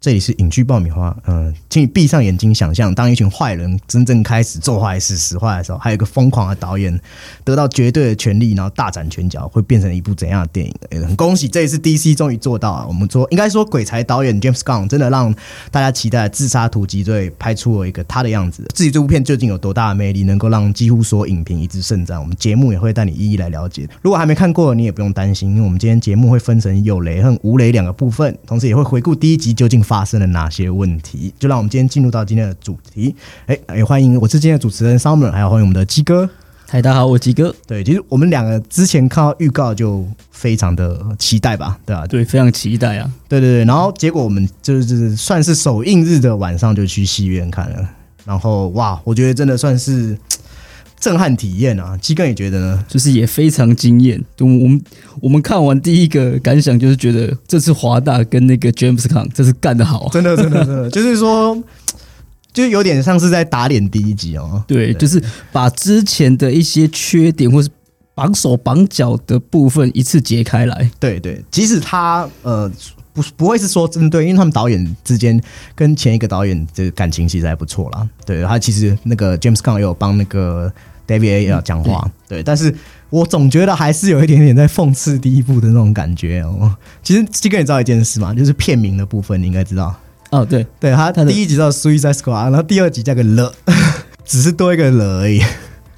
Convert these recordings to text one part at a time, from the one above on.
这里是影剧爆米花，嗯，请你闭上眼睛想象，当一群坏人真正开始做坏事、使坏的时候，还有一个疯狂的导演得到绝对的权利，然后大展拳脚，会变成一部怎样的电影？很恭喜，这一次 DC 终于做到了。我们说，应该说鬼才导演 James Gunn 真的让大家期待《自杀突击队》拍出了一个他的样子。至于这部片究竟有多大的魅力，能够让几乎所有影评一致盛赞，我们节目也会带你一一来了解。如果还没看过，你也不用担心，因为我们今天节目会分成有雷和无雷两个部分，同时也会回顾第一集究竟发生了哪些。问题，就让我们今天进入到今天的主题。哎，也欢迎我是今天的主持人 Summer，还有欢迎我们的鸡哥。嗨，大家好，我鸡哥。对，其实我们两个之前看到预告就非常的期待吧，对吧？对，非常期待啊。对对对，然后结果我们就是算是首映日的晚上就去戏院看了，然后哇，我觉得真的算是。震撼体验啊！基哥也觉得呢，就是也非常惊艳。我们我们看完第一个感想就是觉得这次华大跟那个 James Gunn 这是干得好，真的真的真的，就是说，就有点像是在打脸第一集哦。对，就是把之前的一些缺点或是绑手绑脚的部分一次揭开来。对对，即使他呃不不会是说针对，因为他们导演之间跟前一个导演这个感情其实还不错啦。对他其实那个 James Gunn 有帮那个。David A 要讲话，对，但是我总觉得还是有一点点在讽刺第一部的那种感觉哦。其实这个你知道一件事吗？就是片名的部分，你应该知道。哦，对，对，他他第一集叫《Suicide Squad》，然后第二集加个了，只是多一个了而已。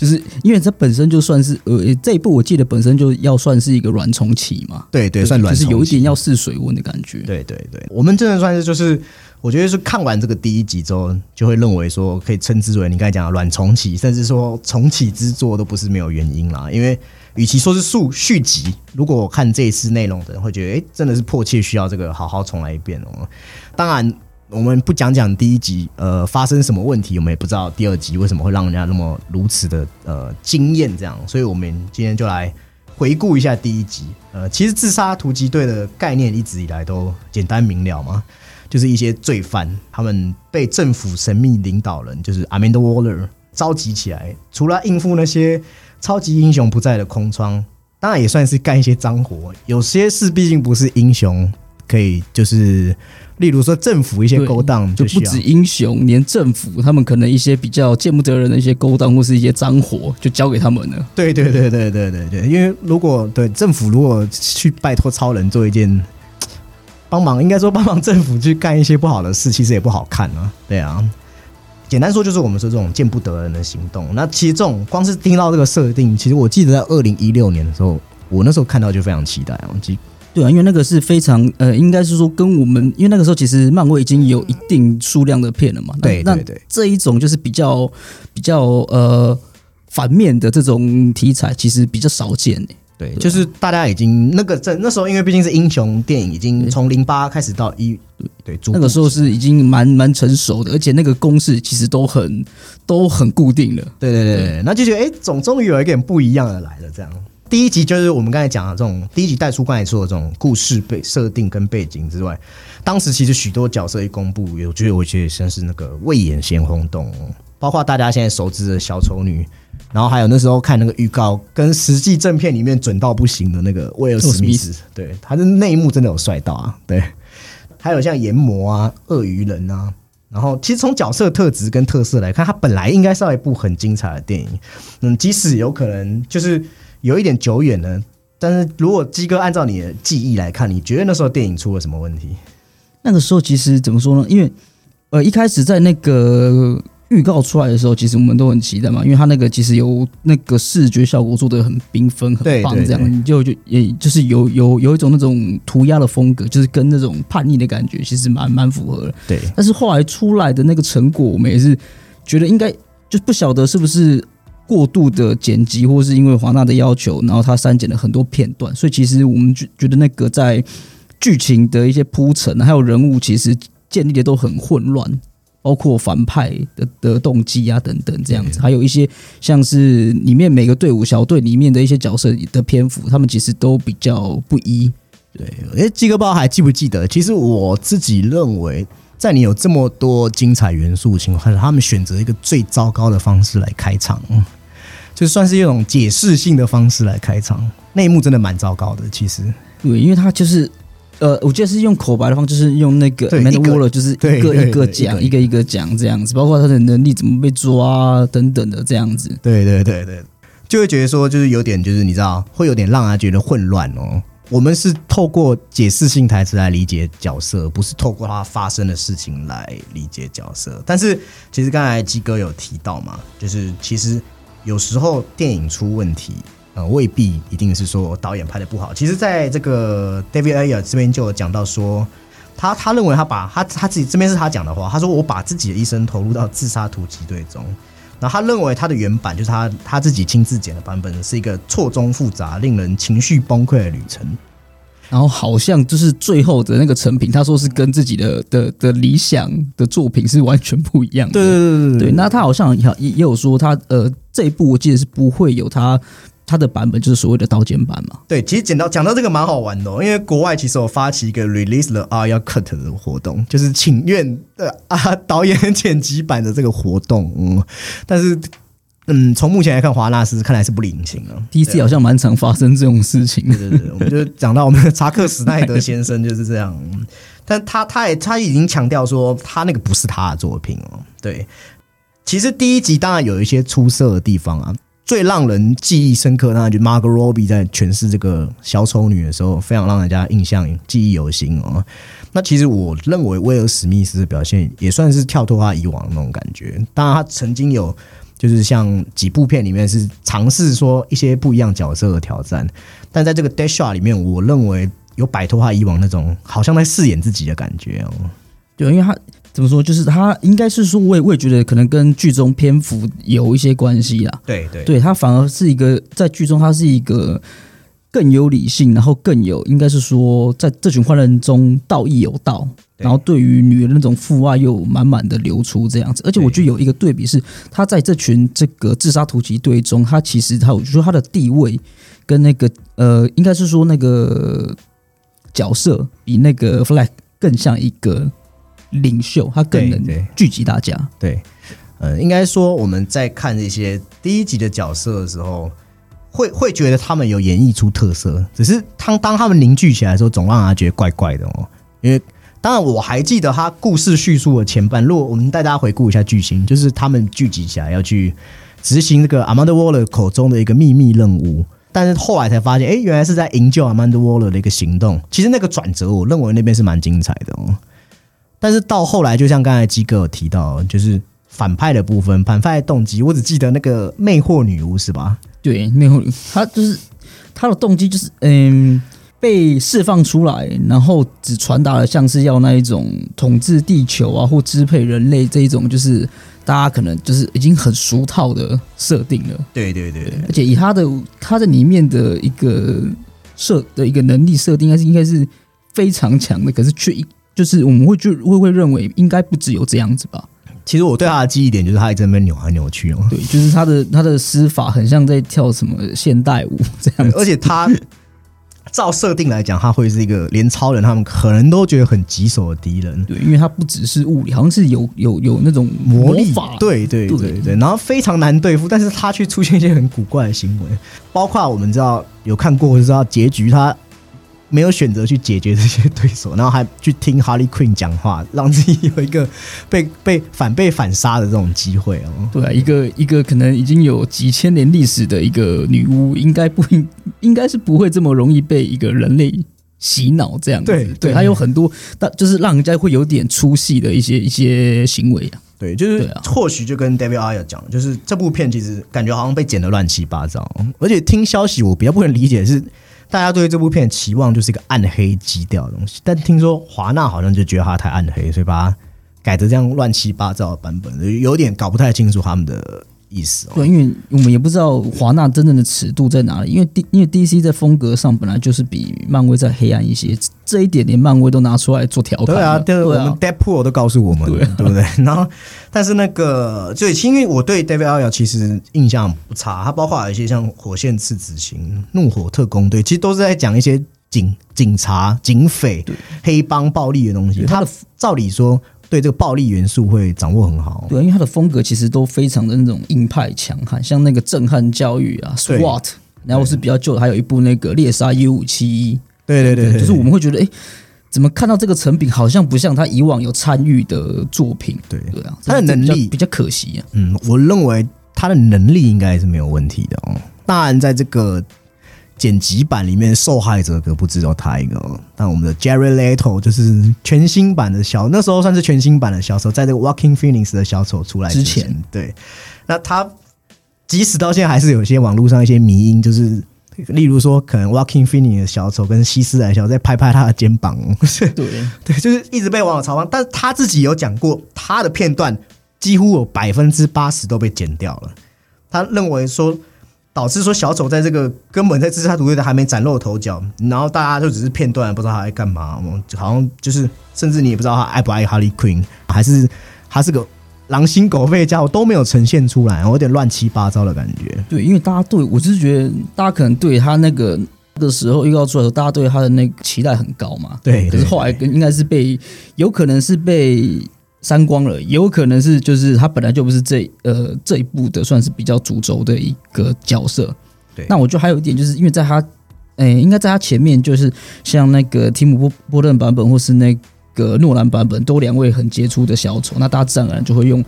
就是因为它本身就算是呃这一部，我记得本身就要算是一个软重启嘛。对对，算软，就是有一点要试水温的感觉。对对对，我们真的算是就是。我觉得是看完这个第一集之后，就会认为说可以称之为你刚才讲的软重启，甚至说重启之作都不是没有原因啦。因为与其说是续续集，如果我看这一次内容的人会觉得，哎，真的是迫切需要这个好好重来一遍哦。当然，我们不讲讲第一集呃发生什么问题，我们也不知道第二集为什么会让人家那么如此的呃惊艳这样。所以我们今天就来回顾一下第一集。呃，其实自杀突击队的概念一直以来都简单明了嘛。就是一些罪犯，他们被政府神秘领导人，就是 Amanda Waller 召集起来，除了应付那些超级英雄不在的空窗，当然也算是干一些脏活。有些事毕竟不是英雄可以，就是例如说政府一些勾当，就不止英雄，连政府他们可能一些比较见不得人的一些勾当或是一些脏活，就交给他们了。对对对对对对对，因为如果对政府如果去拜托超人做一件。帮忙应该说帮忙政府去干一些不好的事，其实也不好看啊。对啊，简单说就是我们说这种见不得人的行动。那其实这种光是听到这个设定，其实我记得在二零一六年的时候，我那时候看到就非常期待。我记对啊，因为那个是非常呃，应该是说跟我们，因为那个时候其实漫威已经有一定数量的片了嘛。对对对，这一种就是比较比较呃反面的这种题材，其实比较少见诶。对，就是大家已经那个在那时候，因为毕竟是英雄电影，已经从零八开始到一对，那个时候是已经蛮蛮成熟的，而且那个公式其实都很都很固定的。对对对，那就觉得哎，总终于有一点不一样的来了。这样，第一集就是我们刚才讲的这种第一集带出刚才说的这种故事背设定跟背景之外，当时其实许多角色一公布，我觉得我觉得像是那个未演先轰动，包括大家现在熟知的小丑女。然后还有那时候看那个预告，跟实际正片里面准到不行的那个威尔史密斯，对，他的内幕真的有帅到啊，对。还有像炎魔啊、鳄鱼人啊，然后其实从角色特质跟特色来看，它本来应该是一部很精彩的电影。嗯，即使有可能就是有一点久远了，但是如果鸡哥按照你的记忆来看，你觉得那时候电影出了什么问题？那个时候其实怎么说呢？因为呃，一开始在那个。预告出来的时候，其实我们都很期待嘛，因为它那个其实有那个视觉效果做的很缤纷、很棒，这样你就就也就是有有有一种那种涂鸦的风格，就是跟那种叛逆的感觉，其实蛮蛮符合的。对，但是后来出来的那个成果，我们也是觉得应该就不晓得是不是过度的剪辑，或是因为华纳的要求，然后他删减了很多片段，所以其实我们觉觉得那个在剧情的一些铺陈，还有人物，其实建立的都很混乱。包括反派的的动机啊等等这样子，还有一些像是里面每个队伍小队里面的一些角色的篇幅，他们其实都比较不一。对，哎，基哥包还记不记得？其实我自己认为，在你有这么多精彩元素情况下，他们选择一个最糟糕的方式来开场，就算是一种解释性的方式来开场，内幕真的蛮糟糕的。其实，对，因为他就是。呃，我记得是用口白的方，就是用那个对 Man Waller，就是一个一个讲，一个一个一个讲这样子，包括他的能力怎么被抓啊等等的这样子。对对对对，就会觉得说，就是有点，就是你知道，会有点让他觉得混乱哦。我们是透过解释性台词来理解角色，不是透过他发生的事情来理解角色。但是，其实刚才鸡哥有提到嘛，就是其实有时候电影出问题，呃，未必一定是说导演拍的不好。其实，在这个 David Ayer 这边就有讲到说，他他认为他把他他自己这边是他讲的话，他说我把自己的一生投入到自杀突击队中。然后他认为他的原版就是他他自己亲自剪的版本，是一个错综复杂、令人情绪崩溃的旅程。然后好像就是最后的那个成品，他说是跟自己的的的理想的作品是完全不一样的。对对对对，那他好像也也也有说他呃这一部我记得是不会有他他的版本，就是所谓的刀剑版嘛。对，其实讲到讲到这个蛮好玩的、哦，因为国外其实有发起一个 release the Aya cut 的活动，就是请愿的啊 导演剪辑版的这个活动。嗯，但是嗯，从目前来看，华纳斯看来是不领情了。第一次好像蛮常发生这种事情的。对对对，我们就讲到我们的查克·史奈德先生就是这样，嗯但他他也他已经强调说，他那个不是他的作品哦。对，其实第一集当然有一些出色的地方啊，最让人记忆深刻，那就 m a r g o Robbie 在诠释这个小丑女的时候，非常让人家印象记忆犹新哦。那其实我认为威尔史密斯的表现也算是跳脱他以往的那种感觉，当然他曾经有。就是像几部片里面是尝试说一些不一样角色的挑战，但在这个 Dash Shot 里面，我认为有摆脱他以往那种好像在饰演自己的感觉哦。对，因为他怎么说，就是他应该是说，我也我也觉得可能跟剧中篇幅有一些关系啦。对对对他反而是一个在剧中，他是一个更有理性，然后更有应该是说，在这群坏人中道义有道，然后对于女人那种父爱又满满的流出这样子。而且我觉得有一个对比是，他在这群这个自杀突击队中，他其实他我觉得他的地位跟那个呃，应该是说那个角色比那个 Flag 更像一个领袖，他更能聚集大家。对，呃，应该说我们在看这些第一集的角色的时候，会会觉得他们有演绎出特色，只是当当他们凝聚起来的时候，总让人家觉得怪怪的哦。因为当然我还记得他故事叙述的前半，如果我们带大家回顾一下剧情，就是他们聚集起来要去执行这个 Amanda Waller 口中的一个秘密任务。但是后来才发现，哎，原来是在营救 Amanda Waller 的一个行动。其实那个转折，我认为那边是蛮精彩的哦。但是到后来，就像刚才基哥有提到，就是反派的部分，反派的动机，我只记得那个魅惑女巫是吧？对，魅惑女，她就是她的动机就是嗯。被释放出来，然后只传达了像是要那一种统治地球啊，或支配人类这一种，就是大家可能就是已经很俗套的设定了。对对对对而且以他的他在里面的一个设的一个能力设定，应该是应该是非常强的，可是却就是我们会就会会认为应该不只有这样子吧？其实我对他的记忆点就是他一直在那边扭来扭去哦，对，就是他的他的施法很像在跳什么现代舞这样子，而且他照设定来讲，他会是一个连超人他们可能都觉得很棘手的敌人。对，因为他不只是物理，好像是有有有那种魔力。法，对对对对。对，然后非常难对付，但是他却出现一些很古怪的行为，包括我们知道有看过，就知道结局他没有选择去解决这些对手，然后还去听 Harley Quinn 讲话，让自己有一个被被反被反杀的这种机会哦。对啊，一个一个可能已经有几千年历史的一个女巫，应该不应应该是不会这么容易被一个人类洗脑这样子。对对对，还有很多，但就是让人家会有点出戏的一些一些行为啊。对，就是或许就跟 David Ayer 讲，就是这部片其实感觉好像被剪得乱七八糟，而且听消息我比较不能理解的是，大家对这部片期望就是一个暗黑基调的东西，但听说华纳好像就觉得它太暗黑，所以把它改成这样乱七八糟的版本，有点搞不太清楚他们的意思哦。对，因为我们也不知道华纳真正的尺度在哪里，因为 D 因为 DC 在风格上本来就是比漫威再黑暗一些，这一点连漫威都拿出来做调侃。对啊，对，我们，Deadpool 都告诉我们，对啊对不对？然后，但是那个，就因为我对 David Ayer 其实印象不差，他包括有一些像《火线次子行》《怒火特工队》，其实都是在讲一些警警察、警匪、黑帮暴力的东西。他照理说对这个暴力元素会掌握很好。对，因为他的风格其实都非常的那种硬派强悍，像那个震撼教育啊对，SWAT，然后是比较旧的，还有一部那个猎杀 U 五七一，对对对对，就是我们会觉得，哎、怎么看到这个成品好像不像他以往有参与的作品？对对啊，他的能力比较可惜啊。嗯，我认为他的能力应该是没有问题的哦。当然，在这个剪辑版里面，受害者可不只有他一个哦。但我们的 Jerry Leto 就是全新版的小，那时候算是全新版的小丑，在这个 Walking Phoenix 的小丑出来之前，对，那他即使到现在还是有些网络上一些迷因，就是例如说，可能 Walking Phoenix 的小丑跟西斯莱小丑在拍拍他的肩膀，对对，就是一直被网友嘲讽，但是他自己有讲过，他的片段几乎有百分之八十都被剪掉了。他认为说，导致说小丑在这个根本在自杀独立的还没崭露头角，然后大家就只是片段，不知道他在干嘛，好像就是甚至你也不知道他爱不爱 Harley Quinn，还是他是个狼心狗肺的家伙都没有呈现出来，有点乱七八糟的感觉。对，因为大家对我就是觉得，大家可能对他那个的时候预告出来的时候，大家对他的那个期待很高嘛。对，可是后来跟应该是被，有可能是被删光了，也有可能是就是他本来就不是这呃这一部的算是比较主轴的一个角色。对，那我觉得还有一点就是因为在他，诶、应该在他前面就是像那个提姆波波顿版本或是那个诺兰版本，都两位很杰出的小丑，那大家自然而然就会用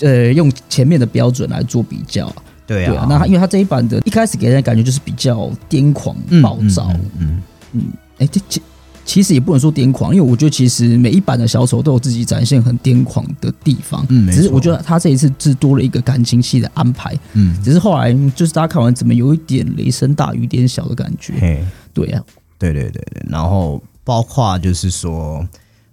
呃用前面的标准来做比较。对对啊，那他因为他这一版的一开始给人的感觉就是比较癫狂、暴躁，嗯嗯，哎、这其其实也不能说癫狂，因为我觉得其实每一版的小丑都有自己展现很癫狂的地方，嗯只是我觉得他这一次是多了一个感情戏的安排，嗯，只是后来就是大家看完怎么有一点雷声大雨点小的感觉，嘿。对啊，对对对对，然后包括就是说，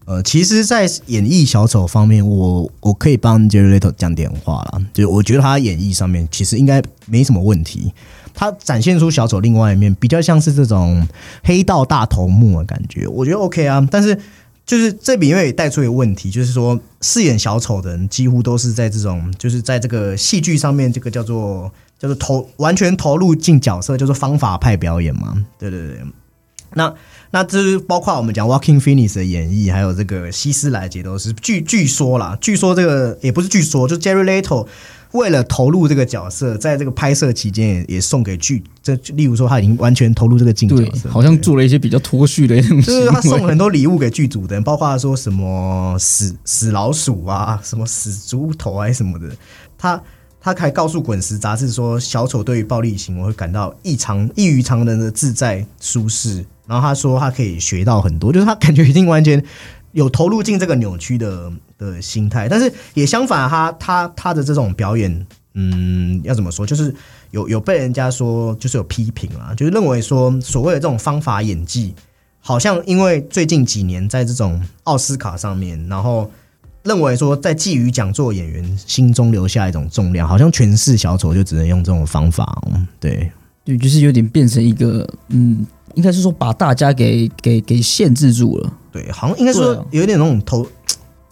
呃，其实，在演绎小丑方面，我我可以帮 Jerry Leto 讲点话啦，就我觉得他演绎上面其实应该没什么问题。他展现出小丑另外一面，比较像是这种黑道大头目的感觉，我觉得 OK 啊。但是就是这里面也带出一个问题，就是说饰演小丑的人几乎都是在这种，就是在这个戏剧上面，这个叫做叫做投完全投入进角色，叫做方法派表演嘛。对对对，那那这包括我们讲 Walking Phoenix 的演绎，还有这个希斯莱杰都是据据说啦，据说这个也不是据说，就 Jerry Leto 为了投入这个角色，在这个拍摄期间也也送给剧，这例如说他已经完全投入这个镜角对色，，好像做了一些比较脱序的就是他送了很多礼物给剧组的人，包括说什么死死老鼠啊，什么死猪头还是什么的。他他还告诉《滚石》杂志说，小丑对于暴力行为会感到异常异于常人的自在舒适。然后他说他可以学到很多，就是他感觉已经完全有投入进这个扭曲的的心态，但是也相反，他他他的这种表演，嗯，要怎么说，就是有有被人家说就是有批评啦，就是认为说所谓的这种方法演技。好像因为最近几年在这种奥斯卡上面，然后认为说在寄予讲座演员心中留下一种重量，好像诠释小丑就只能用这种方法哦。对，对，就是有点变成一个嗯，应该是说把大家给给给限制住了。对，好像应该说有点那种投，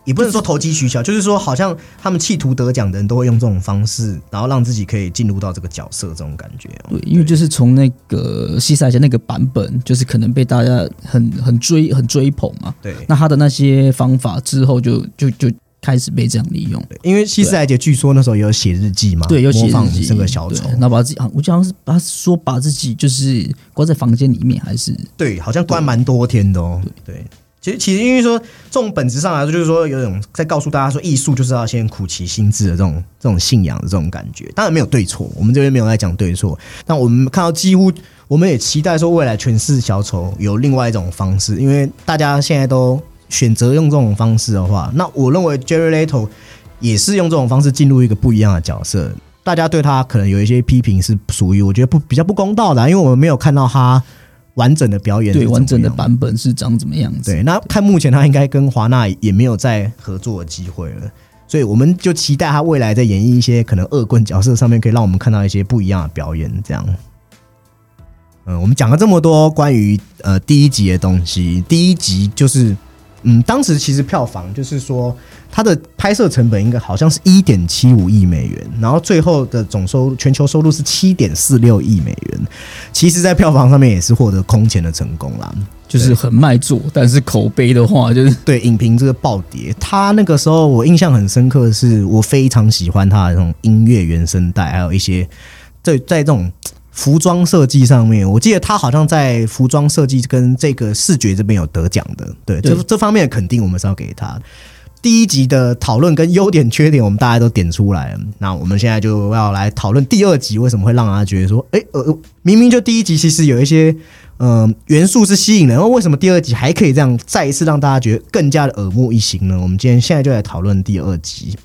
也不能说投机取巧，就是说好像他们企图得奖的人都会用这种方式，然后让自己可以进入到这个角色这种感觉哦。对，因为就是从那个西塞杰那个版本，就是可能被大家很很追很追捧嘛。对，那他的那些方法之后就就就开始被这样利用。对因为西斯莱杰据说那时候也有写日记嘛，对，有写日记这个小丑对，然后把自己，我记得好像是把他说把自己就是关在房间里面，还是对，好像关蛮多天的哦。对，其实其实因为说这种本质上来说，就是说有种在告诉大家说，艺术就是要先苦其心志的这种这种信仰的这种感觉。当然没有对错，我们这边没有在讲对错，但我们看到几乎，我们也期待说未来诠释小丑有另外一种方式，因为大家现在都选择用这种方式的话，那我认为 Jerry Leto 也是用这种方式进入一个不一样的角色。大家对他可能有一些批评，是属于我觉得不比较不公道的、因为我们没有看到他完整的表演对完整的版本是长怎么样子？对，那看目前他应该跟华纳也没有再合作的机会了，所以我们就期待他未来在演绎一些可能恶棍角色上面，可以让我们看到一些不一样的表演。这样，嗯，我们讲了这么多关于呃第一集的东西，第一集就是嗯，当时其实票房就是说它的拍摄成本应该好像是一点七五亿美元，然后最后的总收全球收入是七点四六亿美元，其实在票房上面也是获得空前的成功啦。就是很卖座，但是口碑的话，就是 对影评这个暴跌，他那个时候我印象很深刻的是，我非常喜欢他的那种音乐原声带，还有一些在在这种服装设计上面，我记得他好像在服装设计跟这个视觉这边有得奖的，对，对这这方面的肯定我们是要给他。第一集的讨论跟优点缺点，我们大家都点出来了。那我们现在就要来讨论第二集为什么会让大家觉得说，哎、呃，明明就第一集其实有一些嗯、呃元素是吸引人，然后为什么第二集还可以这样再一次让大家觉得更加的耳目一新呢？我们今天现在就来讨论第二集。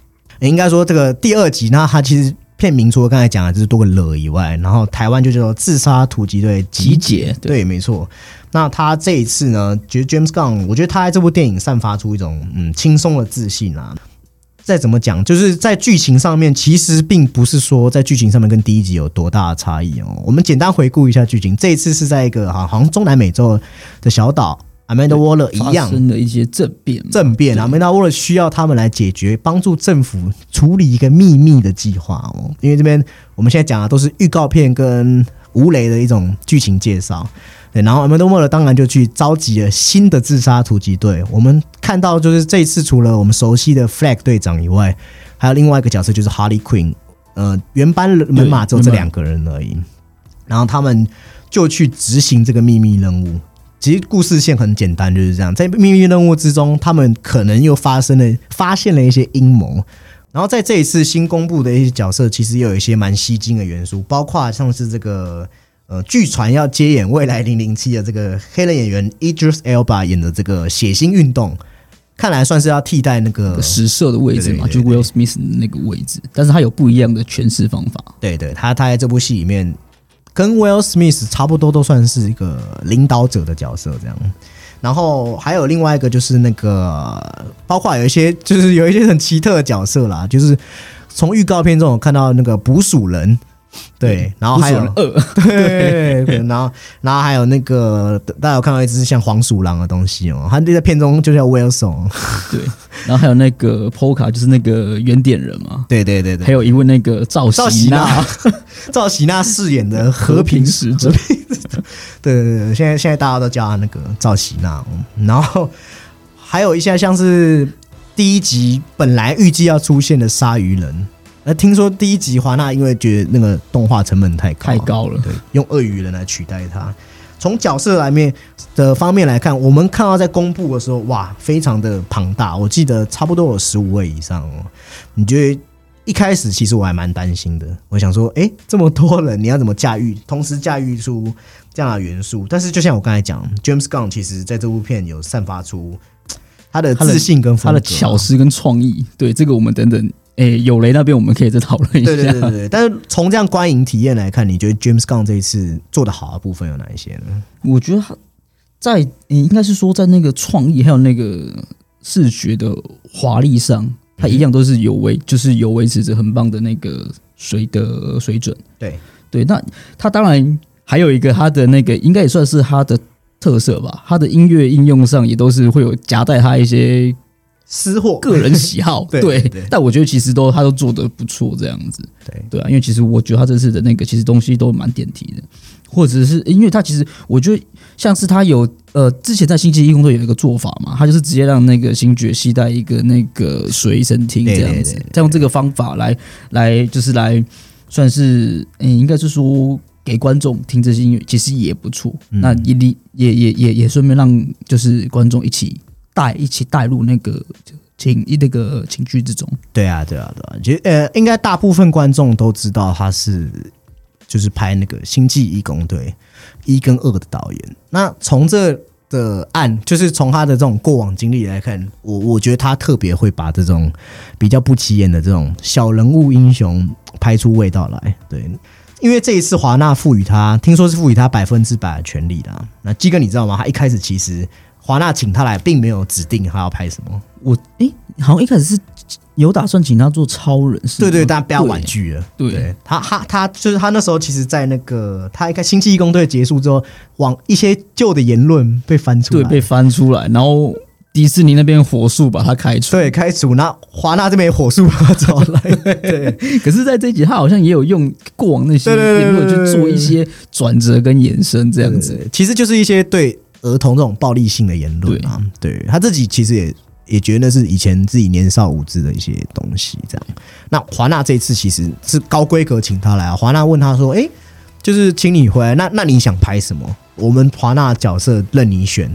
诶应该说这个第二集呢，它其实片名除了刚才讲的就是多个了以外，然后台湾就叫做自杀突击队集结对对，没错。那他这一次呢，觉得 James Gunn，我觉得他在这部电影散发出一种嗯轻松的自信啊。再怎么讲，就是在剧情上面，其实并不是说在剧情上面跟第一集有多大的差异哦。我们简单回顾一下剧情，这一次是在一个好好像中南美洲的小岛，Amanda Waller 一发样生了一些政变，政变阿曼达沃勒需要他们来解决，帮助政府处理一个秘密的计划哦。因为这边我们现在讲的都是预告片跟吴雷的一种剧情介绍。对，然后 Amanda Waller 当然就去召集了新的自杀突击队。我们看到就是这一次除了我们熟悉的 Flag 队长以外，还有另外一个角色就是 Harley Quinn。呃，原班人马只有这两个人而已。然后他们就去执行这个秘密任务。其实故事线很简单，就是这样。在秘密任务之中，他们可能又发生了发现了一些阴谋。然后在这一次新公布的一些角色，其实也有一些蛮吸睛的元素，包括像是这个呃，据传要接演未来零零七的这个黑人演员 Idris Elba 演的这个血腥运动，看来算是要替代那个实射的位置嘛，就 Will Smith 那个位置，但是他有不一样的诠释方法。对对，他他在这部戏里面跟 Will Smith 差不多，都算是一个领导者的角色这样。然后还有另外一个就是那个，包括有一些就是有一些很奇特的角色啦，就是从预告片中有看到那个捕鼠人，对，然后还有二，对，对然后然后还有那个大家有看到一只像黄鼠狼的东西哦，它在片中就叫 Wilson，对，然后还有那个 Polka，就是那个原点人嘛，对对对对，还有一位那个赵赵喜喜娜。娜，赵喜娜饰演的和平使者，对对对，现在现在大家都叫他那个赵喜娜，嗯然后还有一些像是第一集本来预计要出现的鲨鱼人，那听说第一集华纳因为觉得那个动画成本太高，太高了。对，用鳄鱼人来取代它。从角色来面的方面来看，我们看到在公布的时候，哇，非常的庞大。我记得差不多有十五位以上哦。你觉得一开始其实我还蛮担心的，我想说，诶，这么多人，你要怎么驾驭，同时驾驭出这样的元素？但是就像我刚才讲，James Gunn 其实在这部片有散发出他的自信跟他的巧思跟创意，对这个我们等等，诶，有雷那边我们可以再讨论一下。对对对对对，但是从这样观影体验来看，你觉得 James Gunn 这一次做的好的部分有哪一些呢？我觉得他在诶应该是说在那个创意还有那个视觉的华丽上，他一样都是有维，就是有维持着很棒的那个水的水准。对对，那他当然还有一个他的那个，应该也算是他的特色吧。他的音乐应用上也都是会有夹带他一些私货。个人喜好，对对对。但我觉得其实都他都做的不错，这样子。对。对啊，因为其实我觉得他这次的那个其实东西都蛮点题的，或者是因为他其实我觉得像是他有呃之前在星期一工作有一个做法嘛，他就是直接让那个星爵携带一个那个随身听这样子。再用这个方法来来就是来算是嗯、应该是说。给观众听这些音乐其实也不错，嗯。那也理也也也也顺便让就是观众一起带一起带入那个情那个情绪之中。对啊，对啊，对啊，其实呃，应该大部分观众都知道他是就是拍那个《星际义工队》一跟二的导演。那从这的案，就是从他的这种过往经历来看，我我觉得他特别会把这种比较不起眼的这种小人物英雄拍出味道来。对，因为这一次华纳赋予他，听说是赋予他百分之百的权利的。那基哥你知道吗？他一开始其实华纳请他来，并没有指定他要拍什么。我诶、好像一开始是有打算请他做超人，是吗对对，但被他对婉拒了。对他，他他就是他那时候其实，在那个他一看《星际义工队》结束之后，往一些旧的言论被翻出来，对被翻出来，然后迪士尼那边火速把他开除。对开除，那华纳这边也火速把他找来，对可是在这一集他好像也有用过往那些言论去做一些转折跟延伸，这样子。对其实就是一些对儿童这种暴力性的言论啊。对他自己其实也也觉得那是以前自己年少无知的一些东西，这样。那华纳这一次其实是高规格请他来啊，华纳问他说：“诶，就是请你回来，那那你想拍什么？我们华纳角色任你选。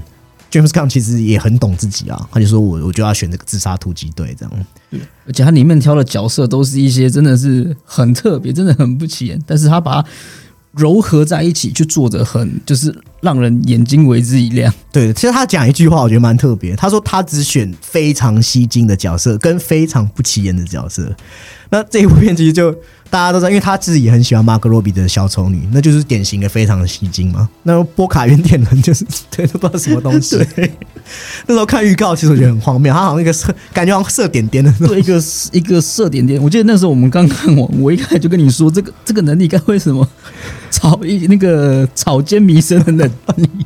James Gunn 其实也很懂自己啊，他就说我我就要选这个自杀突击队这样。而且他里面挑的角色都是一些真的是很特别，真的很不起眼，但是他把它糅合在一起，就做的很就是让人眼睛为之一亮。对，其实他讲一句话，我觉得蛮特别。他说他只选非常吸睛的角色跟非常不起眼的角色。那这一部片其实就大家都知道，因为他自己也很喜欢马格罗比的小丑女，那就是典型的非常的吸睛嘛。那波卡原点人就是对都不知道什么东西。那时候看预告，其实我觉得很荒谬，他好像一个射，感觉好像射点点的，对，一个一个射点点。我记得那时候我们刚看完，我一开始就跟你说，这个这个能力该为什么 草一那个草间弥生的能力。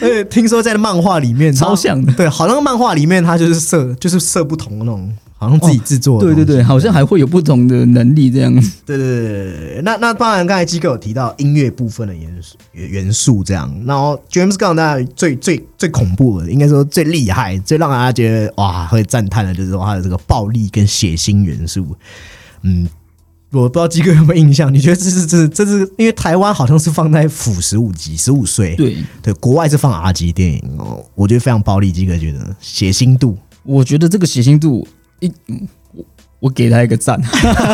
呃，听说在漫画里面超像的，对，好像漫画里面它就是色，就是色不同的那种。好像自己制作的，对对对，好像还会有不同的能力这样。对对对对那那当然，刚才机构有提到音乐部分的元素元素这样。然后 James Gunn 大家最最最恐怖的，应该说最厉害、最让大家觉得哇会赞叹的，就是说他的这个暴力跟血腥元素。嗯，我不知道基哥有没有印象？你觉得这是这这是因为台湾好像是放在辅十五级十五岁，对对，国外是放 R 级电影哦。我觉得非常暴力，基哥觉得血腥度，我觉得这个血腥度。一，我我给他一个赞，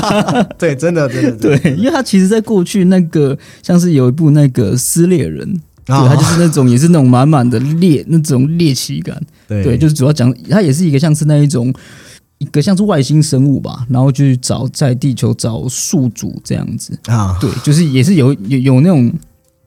对，真的，真的，对，因为他其实在过去那个像是有一部那个撕裂人，对，他就是那种也是那种满满的猎那种猎奇感，对，就是主要讲他也是一个像是那一种一个像是外星生物吧，然后去找在地球找宿主这样子。啊，对，就是也是有有有那种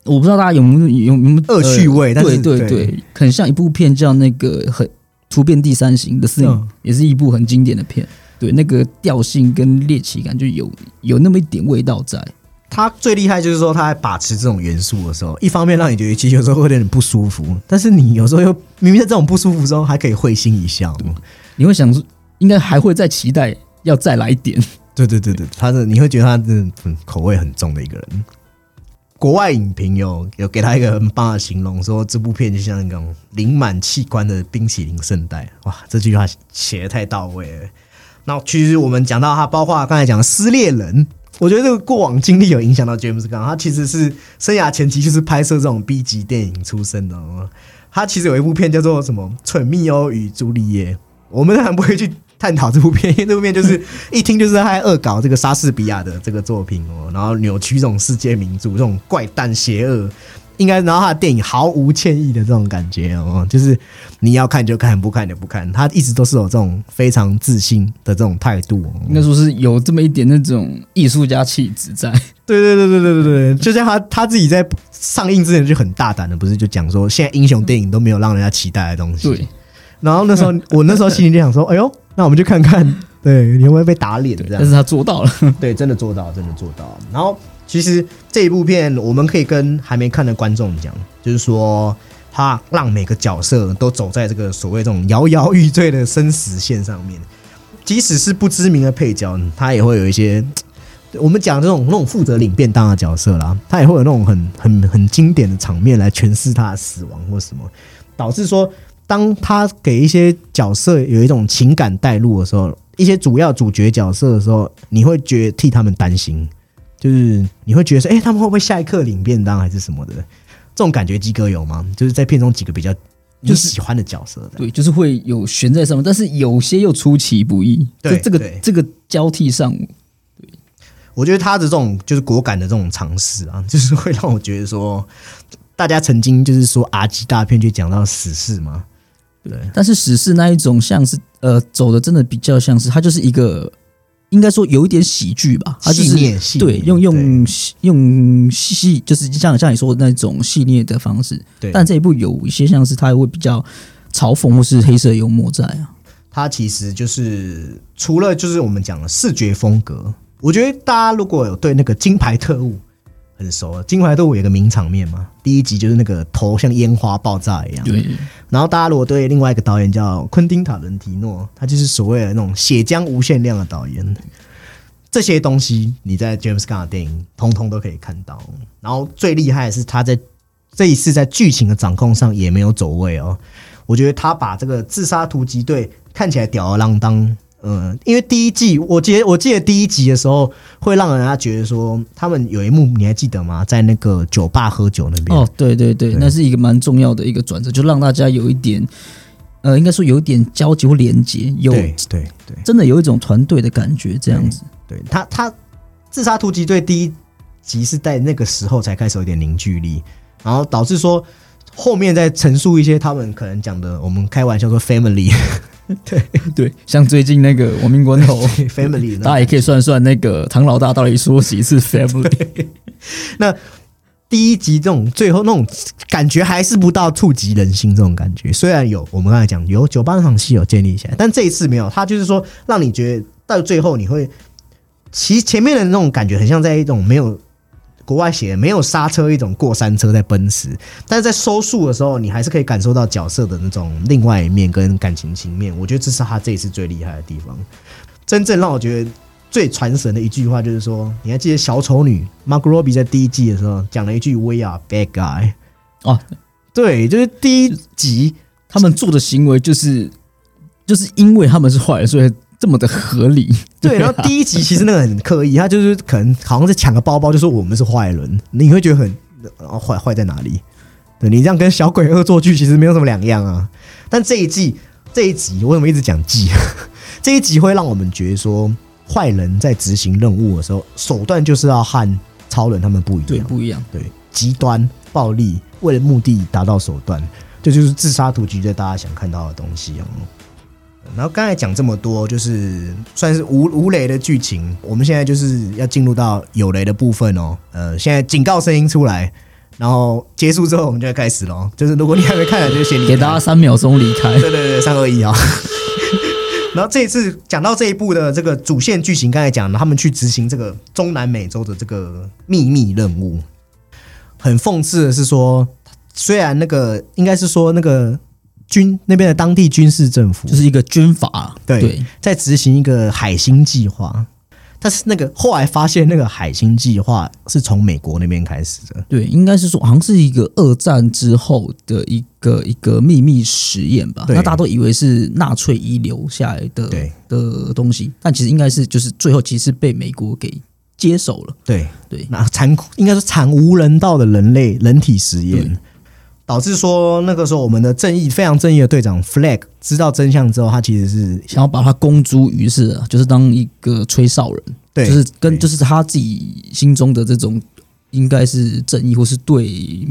我不知道大家有没有有没有恶趣味，对对对，很像一部片叫那个很。突变第三型的四影也是一部很经典的片，对那个调性跟猎奇感就有有那么一点味道在。他最厉害就是说他在把持这种元素的时候，一方面让你觉得其实有时候会有点不舒服，但是你有时候又明明在这种不舒服中还可以会心一笑，你会想说应该还会再期待要再来一点。对对对对，他的你会觉得他的口味很重的一个人。国外影评有有给他一个很棒的形容，说这部片就像那种淋满器官的冰淇淋圣代。哇，这句话写的太到位了。那其实我们讲到他，包括刚才讲撕裂人，我觉得这个过往经历有影响到 James gun。他其实是生涯前期就是拍摄这种 B 级电影出身的。他其实有一部片叫做什么《蠢密欧与朱丽叶》，我们当然不会去。探讨这部片，因为这部片就是 一听就是他恶搞这个莎士比亚的这个作品哦，然后扭曲这种世界名著，这种怪诞邪恶，应该然后他的电影毫无歉意的这种感觉哦，就是你要看就看，不看就不看，他一直都是有这种非常自信的这种态度，应该说是有这么一点那种艺术家气质在。对对对对对对对，就像他他自己在上映之前就很大胆的，不是就讲说现在英雄电影都没有让人家期待的东西。对。然后那时候我那时候心里就想说，哎呦，那我们就看看，对你会不会被打脸这样？但是他做到了，对，真的做到，真的做到。然后其实这一部片，我们可以跟还没看的观众讲，就是说他让每个角色都走在这个所谓这种摇摇欲坠的生死线上面，即使是不知名的配角，他也会有一些我们讲这种那种负责领便当的角色啦，他也会有那种很很很经典的场面来诠释他的死亡或什么，导致说。当他给一些角色有一种情感带入的时候，一些主要主角角色的时候，你会觉得替他们担心，就是你会觉得说，哎，他们会不会下一刻领便当还是什么的？这种感觉鸡哥有吗？就是在片中几个比较就喜欢的角色，对，就是会有悬在上面，但是有些又出其不意。对，这个这个交替上，对，我觉得他的这种就是果敢的这种尝试啊，就是会让我觉得说，大家曾经就是说 R 级大片就讲到死侍嘛。对，但是史诗那一种像是呃走的真的比较像是，它就是一个应该说有一点喜剧吧，它就是对用用用戏就是像像你说的那种系列的方式，对。但这一部有一些像是它会比较嘲讽或是黑色幽默在啊，它其实就是除了就是我们讲的视觉风格，我觉得大家如果有对那个金牌特务。很熟了，《金牌特务》有个名场面嘛，第一集就是那个头像烟花爆炸一样。对。然后大家如果对另外一个导演叫昆汀塔伦提诺，他就是所谓的那种血浆无限量的导演，这些东西你在 James Gunn 的电影通通都可以看到。然后最厉害的是他在这一次在剧情的掌控上也没有走位哦。我觉得他把这个自杀突击队看起来吊儿郎当，嗯，因为第一季，我记得我记得第一集的时候，会让人家觉得说，他们有一幕你还记得吗？在那个酒吧喝酒那边，哦，对对对，对那是一个蛮重要的一个转折，就让大家有一点，呃，应该说有一点交集或连接，有对对对真的有一种团队的感觉，这样子。对，他他自杀突击队第一集是在那个时候才开始有点凝聚力，然后导致说后面再陈述一些他们可能讲的，我们开玩笑说 family 对对，像最近那个亡命关头，family 大家也可以算算那个唐老大到底说几次 family。那第一集这种最后那种感觉还是不到触及人心这种感觉，虽然有我们刚才讲有酒吧那场戏有建立起来，但这一次没有，他就是说让你觉得到最后你会，其实前面的那种感觉很像在一种没有。国外写的没有刹车，一种过山车在奔驰，但是在收束的时候，你还是可以感受到角色的那种另外一面跟感情情面。我觉得这是他这一次最厉害的地方。真正让我觉得最传神的一句话就是说，你还记得小丑女 Margot Robbie 在第一季的时候讲了一句 “We are bad guy”。哦，对，就是第一集，他们做的行为就是就是因为他们是坏人，所以这么的合理。对，然后第一集其实那个很刻意，他就是可能好像是抢个包包，就说我们是坏人，你会觉得很啊坏坏在哪里？对你这样跟小鬼恶作剧其实没有什么两样啊。但这一季这一集为什么一直讲季？这一集会让我们觉得说，坏人在执行任务的时候，手段就是要和超人他们不一样对，不一样。对，极端暴力，为了目的达到手段，这就是自杀突击队大家想看到的东西哦。然后刚才讲这么多，就是算是无无雷的剧情，我们现在就是要进入到有雷的部分哦。呃，现在警告声音出来，然后结束之后我们就要开始喽。就是如果你还没看的，就先给大家三秒钟离开。对对对，三二一啊！然后这一次讲到这一部的这个主线剧情，刚才讲了，他们去执行这个中南美洲的这个秘密任务。很讽刺的是说，虽然那个应该是说那个军那边的当地军事政府。就是一个军阀，对对。在执行一个海星计划，但是那个后来发现那个海星计划是从美国那边开始的。对，应该是说好像是一个二战之后的一个一个秘密实验吧。那大家都以为是纳粹遗留下来的对。的东西，但其实应该是就是最后其实被美国给接手了。对。对。那残酷应该是惨无人道的人类人体实验。对，导致说那个时候我们的正义非常正义的队长 Flag 知道真相之后，他其实是想要把他公诸于世啊，就是当一个吹哨人，对，就是跟就是他自己心中的这种应该是正义，或是对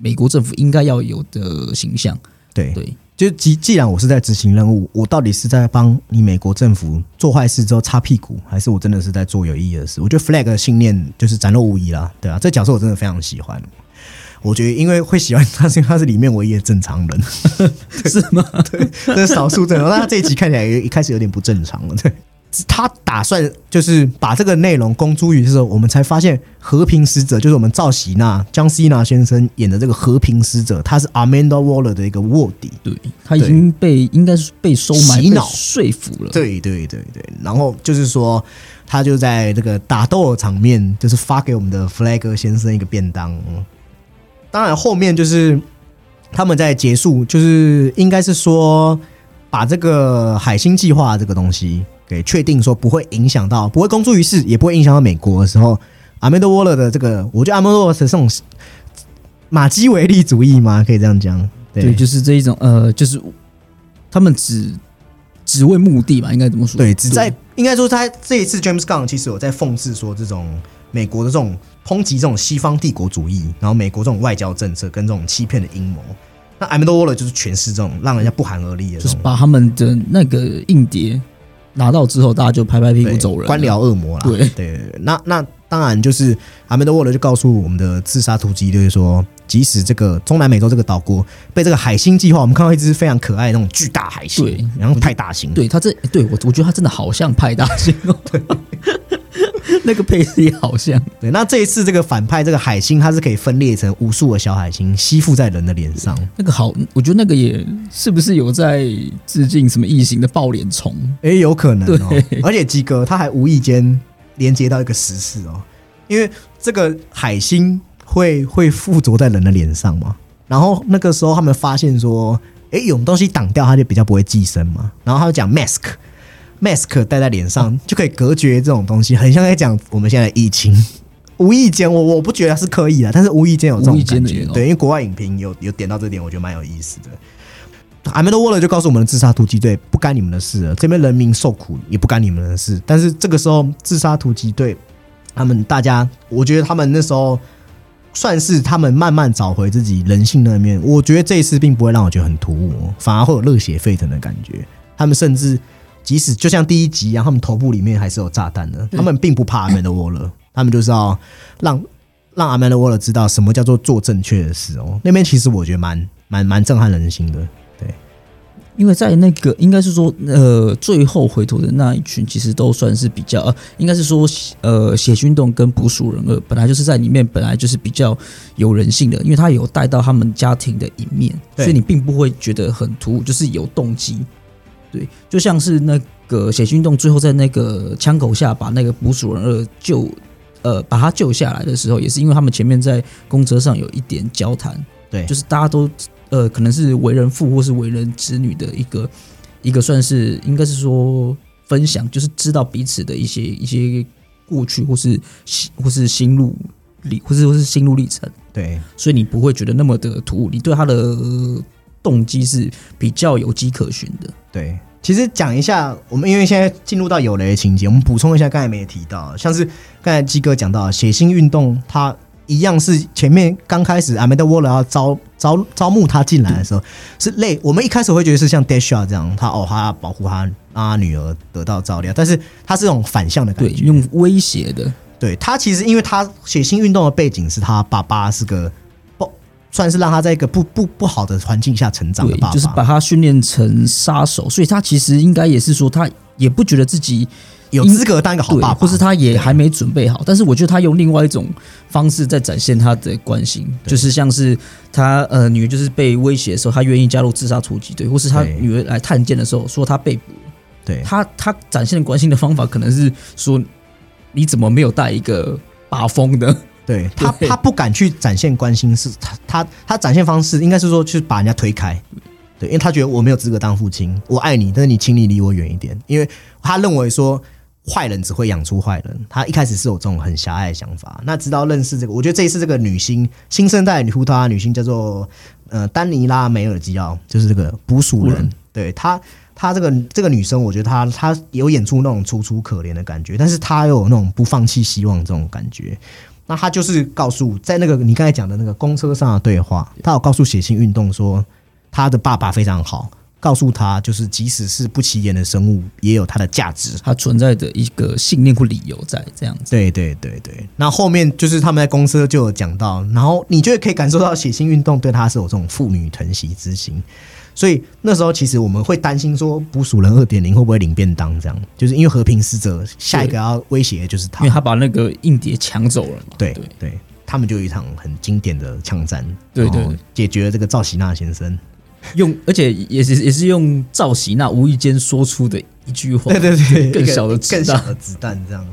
美国政府应该要有的形象。对对就既既然我是在执行任务，我到底是在帮你美国政府做坏事之后擦屁股，还是我真的是在做有意义的事？我觉得 Flag 的信念就是展露无遗啦，对啊，这角色我真的非常喜欢。我觉得，因为会喜欢他，是因为他是里面唯一的正常人，是吗？对，这是少数正常。那他这一集看起来一开始有点不正常了，对。他打算就是把这个内容公诸于世的时候，我们才发现和平使者就是我们赵喜娜江西娜先生演的这个和平使者，他是 Amanda Waller 的一个卧底。对他已经被应该是被收买、被洗脑说服了。对对对对，然后就是说，他就在这个打斗的场面，就是发给我们的 Flag 先生一个便当。当然，后面就是他们在结束，就是应该是说把这个海星计划这个东西给确定说不会影响到，不会公诸于世，也不会影响到美国的时候，阿梅德沃勒的这个，我觉得阿梅德沃勒的这种马基维利主义嘛，可以这样讲。对对，就是这一种呃，就是他们只只为目的吧，应该怎么说？对，只在应该说他这一次 James Gunn 其实有在讽刺说这种美国的这种抨击这种西方帝国主义，然后美国这种外交政策跟这种欺骗的阴谋。那 m a d o Waller 就是诠释这种让人家不寒而栗的就是把他们的那个硬碟拿到之后，大家就拍拍屁股走人，官僚恶魔啦。对。对那那当然就是 m a d o Waller 就告诉我们的自杀突击队说，即使这个中南美洲这个岛国被这个海星计划，我们看到一只非常可爱的那种巨大海星，对。然后派大星，对他这对我我觉得他真的好像派大星哦，对，那个配置也好像，对，那这一次这个反派这个海星，它是可以分裂成无数个小海星，吸附在人的脸上。那个好，我觉得那个也是不是有在致敬什么异形的爆脸虫？诶，有可能哦。而且鸡哥他还无意间连接到一个实事哦，因为这个海星会会附着在人的脸上嘛。然后那个时候他们发现说，诶，有东西挡掉，它就比较不会寄生嘛。然后他就讲 mask。Mask 戴在脸上就可以隔绝这种东西，很像在讲我们现在的疫情。无意间，我我不觉得是刻意的，但是无意间有这种感觉。对，因为国外影评有有点到这点，我觉得蛮有意思的。阿梅多沃勒就告诉我们的自杀突击队不干你们的事了，这边人民受苦也不干你们的事。但是这个时候，自杀突击队他们大家，我觉得他们那时候算是他们慢慢找回自己人性那一面。我觉得这一次并不会让我觉得很突兀哦，反而会有热血沸腾的感觉。他们甚至即使就像第一集一样，他们头部里面还是有炸弹的，他们并不怕阿曼的沃勒，他们就是要让让阿曼的沃勒知道什么叫做做正确的事哦。那边其实我觉得蛮蛮蛮震撼人心的。对因为在那个应该是说，呃，最后回头的那一群，其实都算是比较，呃，应该是说，呃，血运动跟捕鼠人二本来就是在里面，本来就是比较有人性的，因为他有带到他们家庭的一面，所以你并不会觉得很突兀，就是有动机。对，就像是那个血运动最后在那个枪口下把那个捕鼠人二救，呃，把他救下来的时候，也是因为他们前面在公车上有一点交谈，对，就是大家都呃，可能是为人父或是为人子女的一个一个算是应该是说分享，就是知道彼此的一些一些过去或是心或是心路历或是说是心路历程，对。所以你不会觉得那么的突兀，你对他的呃动机是比较有迹可循的。对。其实讲一下，我们因为现在进入到有雷的情节，我们补充一下刚才没提到，像是刚才鸡哥讲到血腥运动，它一样是前面刚开始阿梅德沃勒要招招招募他进来的时候，是类我们一开始会觉得是像 Dasha 这样，他哦他要保护他让他女儿得到照料，但是他是这种反向的感对，觉，用威胁的，对他其实因为他血腥运动的背景是他爸爸是个不算是让他在一个不不不好的环境下成长的对爸，爸，就是把他训练成杀手，所以他其实应该也是说，他也不觉得自己有资格当一个好对，爸爸，或是他也还没准备好。但是我觉得他用另外一种方式在展现他的关心，就是像是他呃女儿就是被威胁的时候，他愿意加入自杀突击队，或是他对女儿来探监的时候说他被捕，对。他他展现关心的方法可能是说你怎么没有带一个把风的？对他他不敢去展现关心，是他他他展现方式应该是说去把人家推开，对，因为他觉得我没有资格当父亲，我爱你，但是你请你离我远一点，因为他认为说坏人只会养出坏人，他一开始是有这种很狭隘的想法，那直到认识这个，我觉得这一次这个女星新生代女胡桃女星叫做呃丹尼拉梅尔基奥，就是这个捕鼠人，对她。她这个这个女生，我觉得她她有演出那种楚楚可怜的感觉，但是她又有那种不放弃希望这种感觉。那他就是告诉在那个你刚才讲的那个公车上的对话，他有告诉血腥运动说，他的爸爸非常好，告诉他就是即使是不起眼的生物，也有它的价值。它存在的一个信念或理由在这样子。对对对对，那后面就是他们在公车就有讲到，然后你就可以感受到血腥运动对他是有这种父女疼惜之心，所以那时候其实我们会担心说捕鼠人二点零会不会领便当这样，就是因为和平使者下一个要威胁的就是他因为，他把那个硬碟抢走了嘛。对对对，他们就有一场很经典的枪战，对对对解决了这个赵喜娜先生，用而且也是也是用赵喜娜无意间说出的一句话，对 对对，更小的子弹更小的子弹这样。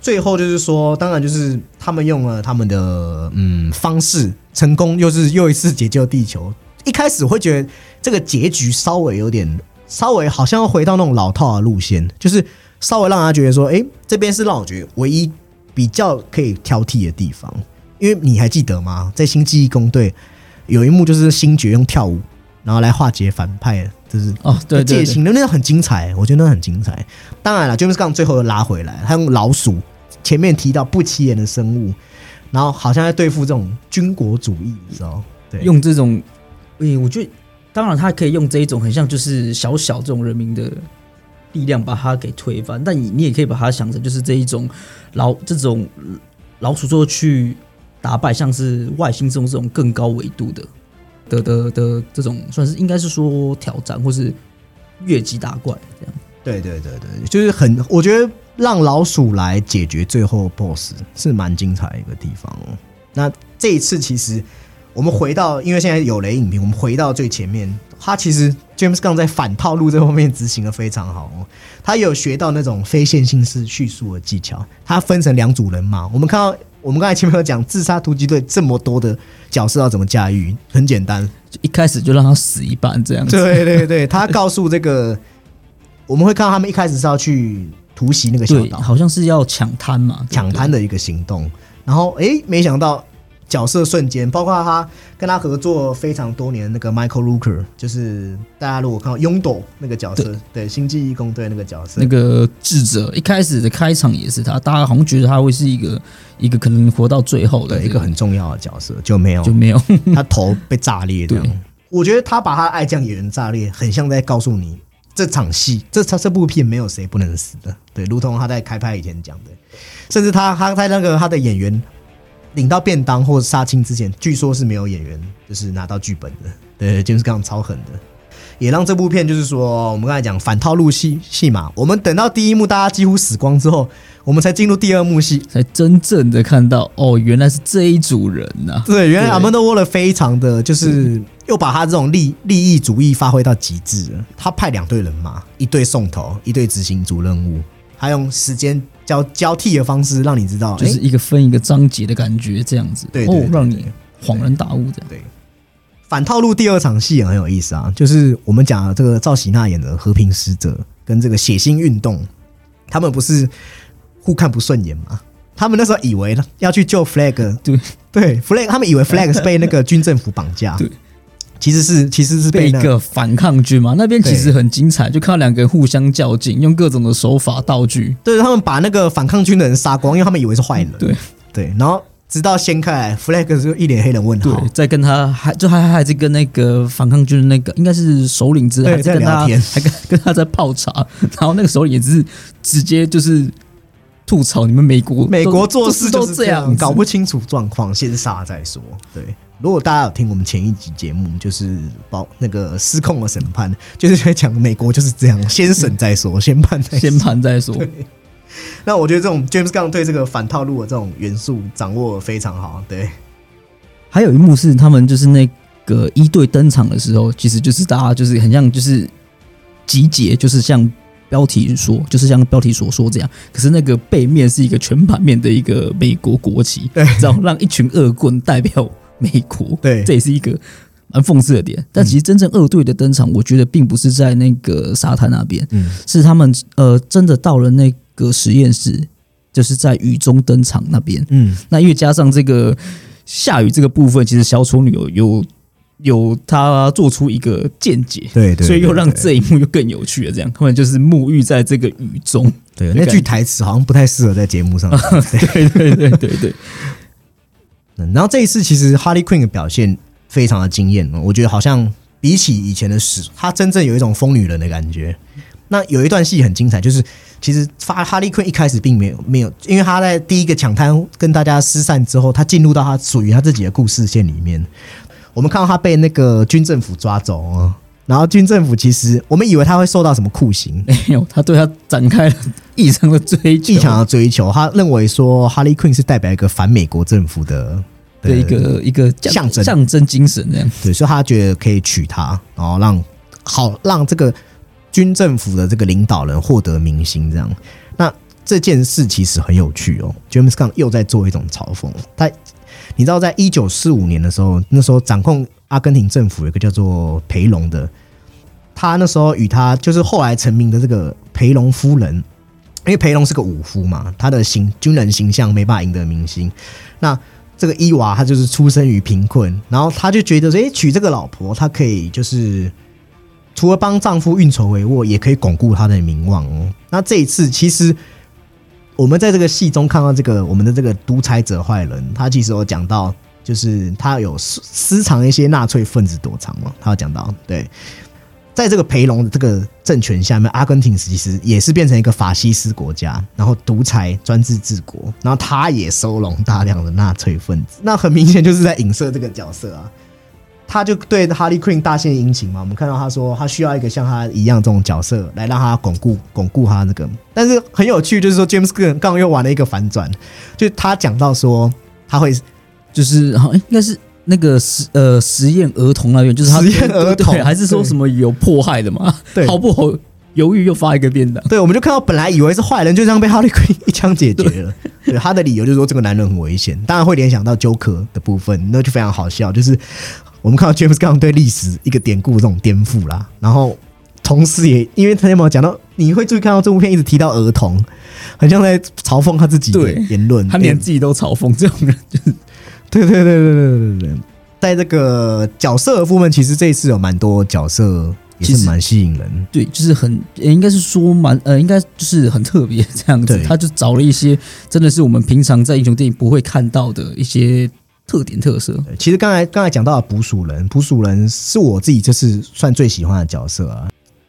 最后就是说，当然就是他们用了他们的嗯方式，成功又是又一次解救地球。一开始会觉得这个结局稍微有点，稍微好像要回到那种老套的路线，就是稍微让他觉得说，哎、这边是让我觉得唯一比较可以挑剔的地方。因为你还记得吗？在《新记忆工队》有一幕就是星爵用跳舞，然后来化解反派，就是哦，对戒心的那个很精彩，我觉得那很精彩。当然了，James Gunn 最后又拉回来，他用老鼠前面提到不起眼的生物，然后好像在对付这种军国主义，你知道？对，用这种，诶、我觉得当然他可以用这一种很像就是小小这种人民的力量把它给推翻，但你你也可以把它想成就是这一种老这种老鼠最后去打败像是外星这种这种更高维度的的的的这种算是应该是说挑战或是越级打怪这样。对对对对，就是很，我觉得让老鼠来解决最后 BOSS 是蛮精彩的一个地方哦。那这一次其实我们回到，因为现在有雷影评，我们回到最前面，他其实 James Gunn 在反套路这方面执行的非常好哦。他有学到那种非线性式叙述的技巧，他分成两组人马。我们看到，我们刚才前面有讲自杀突击队这么多的角色要怎么驾驭，很简单，就一开始就让他死一半这样子。对对对，他告诉这个我们会看到他们一开始是要去突袭那个小对，岛，好像是要抢滩嘛，对抢滩的一个行动。然后诶，没想到角色瞬间，包括他跟他合作非常多年的那个 Michael Rooker，就是大家如果看到拥斗那个角色，对。星际义工队那个角色，那个智者一开始的开场也是他，大家好像觉得他会是一个一个可能活到最后的对一个很重要的角色就没有。就没有。他头被炸裂这样。对。我觉得他把他的爱将演员炸裂，很像在告诉你，这场戏，这他这部片没有谁不能死的。对，如同他在开拍以前讲的，甚至他他在那个他的演员领到便当或者杀青之前，据说是没有演员就是拿到剧本的。对，就是这样超狠的。也让这部片就是说，我们刚才讲反套路戏戏嘛，我们等到第一幕大家几乎死光之后，我们才进入第二幕戏，才真正的看到哦，原来是这一组人呐、对，原来阿曼多沃勒非常的就是又把他这种利利益主义发挥到极致了。他派两队人马，一队送头，一队执行主任务，他用时间交交替的方式让你知道，就是一个分一个章节的感觉，这样子，对让你恍然大悟这样。对。反套路第二场戏也很有意思啊，就是我们讲这个赵喜娜演的和平使者跟这个血腥运动，他们不是互看不顺眼吗？他们那时候以为要去救 Flag，对对，Flag，他们以为 Flag 是 被那个军政府绑架，对，其实是其实是被一个反抗军嘛，那边其实很精彩，就看到两个人互相较劲，用各种的手法道具，对他们把那个反抗军的人杀光，因为他们以为是坏人，对。对，然后直到掀开来，Flag 就一脸黑人问号对，，再跟他还就还还是跟那个反抗军的那个应该是首领之类，在跟他在聊天。还跟跟他在泡茶，然后那个首领也是直接就是吐槽你们美国美国做事都是这样，搞不清楚状况，先杀再说。对，如果大家有听我们前一集节目，就是包那个失控的审判，就是在讲美国就是这样，先审再说，先判再说。先判再说。那我觉得这种 James Gunn 对这个反套路的这种元素掌握得非常好。对，还有一幕是他们就是那个一队登场的时候，其实就是大家就是很像就是集结，就是像标题说，就是像标题所说这样。可是那个背面是一个全版面的一个美国国旗，对然后让一群恶棍代表美国，对这也是一个蛮讽刺的点。但其实真正二队的登场，我觉得并不是在那个沙滩那边，嗯，是他们呃真的到了那个实验室，就是在雨中登场那边。嗯，那因为加上这个下雨这个部分，其实小丑女有有有他做出一个见解，对对，所以又让这一幕又更有趣了。这样，他们就是沐浴在这个雨中。对 那句台词好像不太适合在节目上 讲。对对对对对，然后这一次其实 Harley Quinn 的表现非常的惊艳，我觉得好像比起以前的史，她真正有一种疯女人的感觉。那有一段戏很精彩，就是其实发 Harley Quinn 一开始并没有没有，因为她在第一个抢滩跟大家失散之后，她进入到她属于她自己的故事线里面。我们看到她被那个军政府抓走啊，然后军政府其实我们以为他会受到什么酷刑，没有，他对他展开了异常的追求，异常的追求。他认为说 Harley Quinn 是代表一个反美国政府的的一个一个象征象征精神这样。对，所以他觉得可以娶她，然后让好让这个军政府的这个领导人获得民心，这样。那这件事其实很有趣哦，James Gunn 又在做一种嘲讽。他你知道，在一九四五年的时候，那时候掌控阿根廷政府有一个叫做培隆的，他那时候与他就是后来成名的这个培隆夫人，因为培隆是个武夫嘛，他的形军人形象没办法赢得民心。那这个伊娃她就是出生于贫困，然后她就觉得说，诶，娶这个老婆，她可以就是除了帮丈夫运筹帷幄，也可以巩固她的名望哦。那这一次，其实我们在这个戏中看到这个我们的这个独裁者坏人，他其实有讲到，就是他有私藏一些纳粹分子躲藏嘛，他有讲到，对。在这个培隆的这个政权下面，阿根廷其实也是变成一个法西斯国家，然后独裁专制治国，然后他也收拢大量的纳粹分子，那很明显就是在影射这个角色啊。他就对哈利 Queen 大献殷勤嘛，我们看到他说他需要一个像他一样这种角色来让他巩固巩固他那个，但是很有趣，就是说 James Gunn 刚刚又玩了一个反转，就他讲到说他会就是好，应该是那个实呃实验儿童那边，就是他实验儿童对还是说什么有迫害的嘛？对毫不好犹豫又发一个便当。对，我们就看到本来以为是坏人，就这样被哈利 Quinn 一枪解决了。对，他的理由就是说这个男人很危险，当然会联想到 Joker 的部分，那就非常好笑。就是我们看到 James Gunn 对历史一个典故这种颠覆啦，然后同时也因为他有没有讲到，你会注意看到这部片一直提到儿童，很像在嘲讽他自己的言论，他连自己都嘲讽这种人，就是对对对对对对对对，在这个角色的部分，其实这一次有蛮多角色也是蛮吸引人。对，就是很呃应该是说蛮呃，应该就是很特别这样子。他就找了一些真的是我们平常在英雄电影不会看到的一些特点特色。其实刚才刚才讲到的捕鼠人，捕鼠人是我自己这次算最喜欢的角色啊。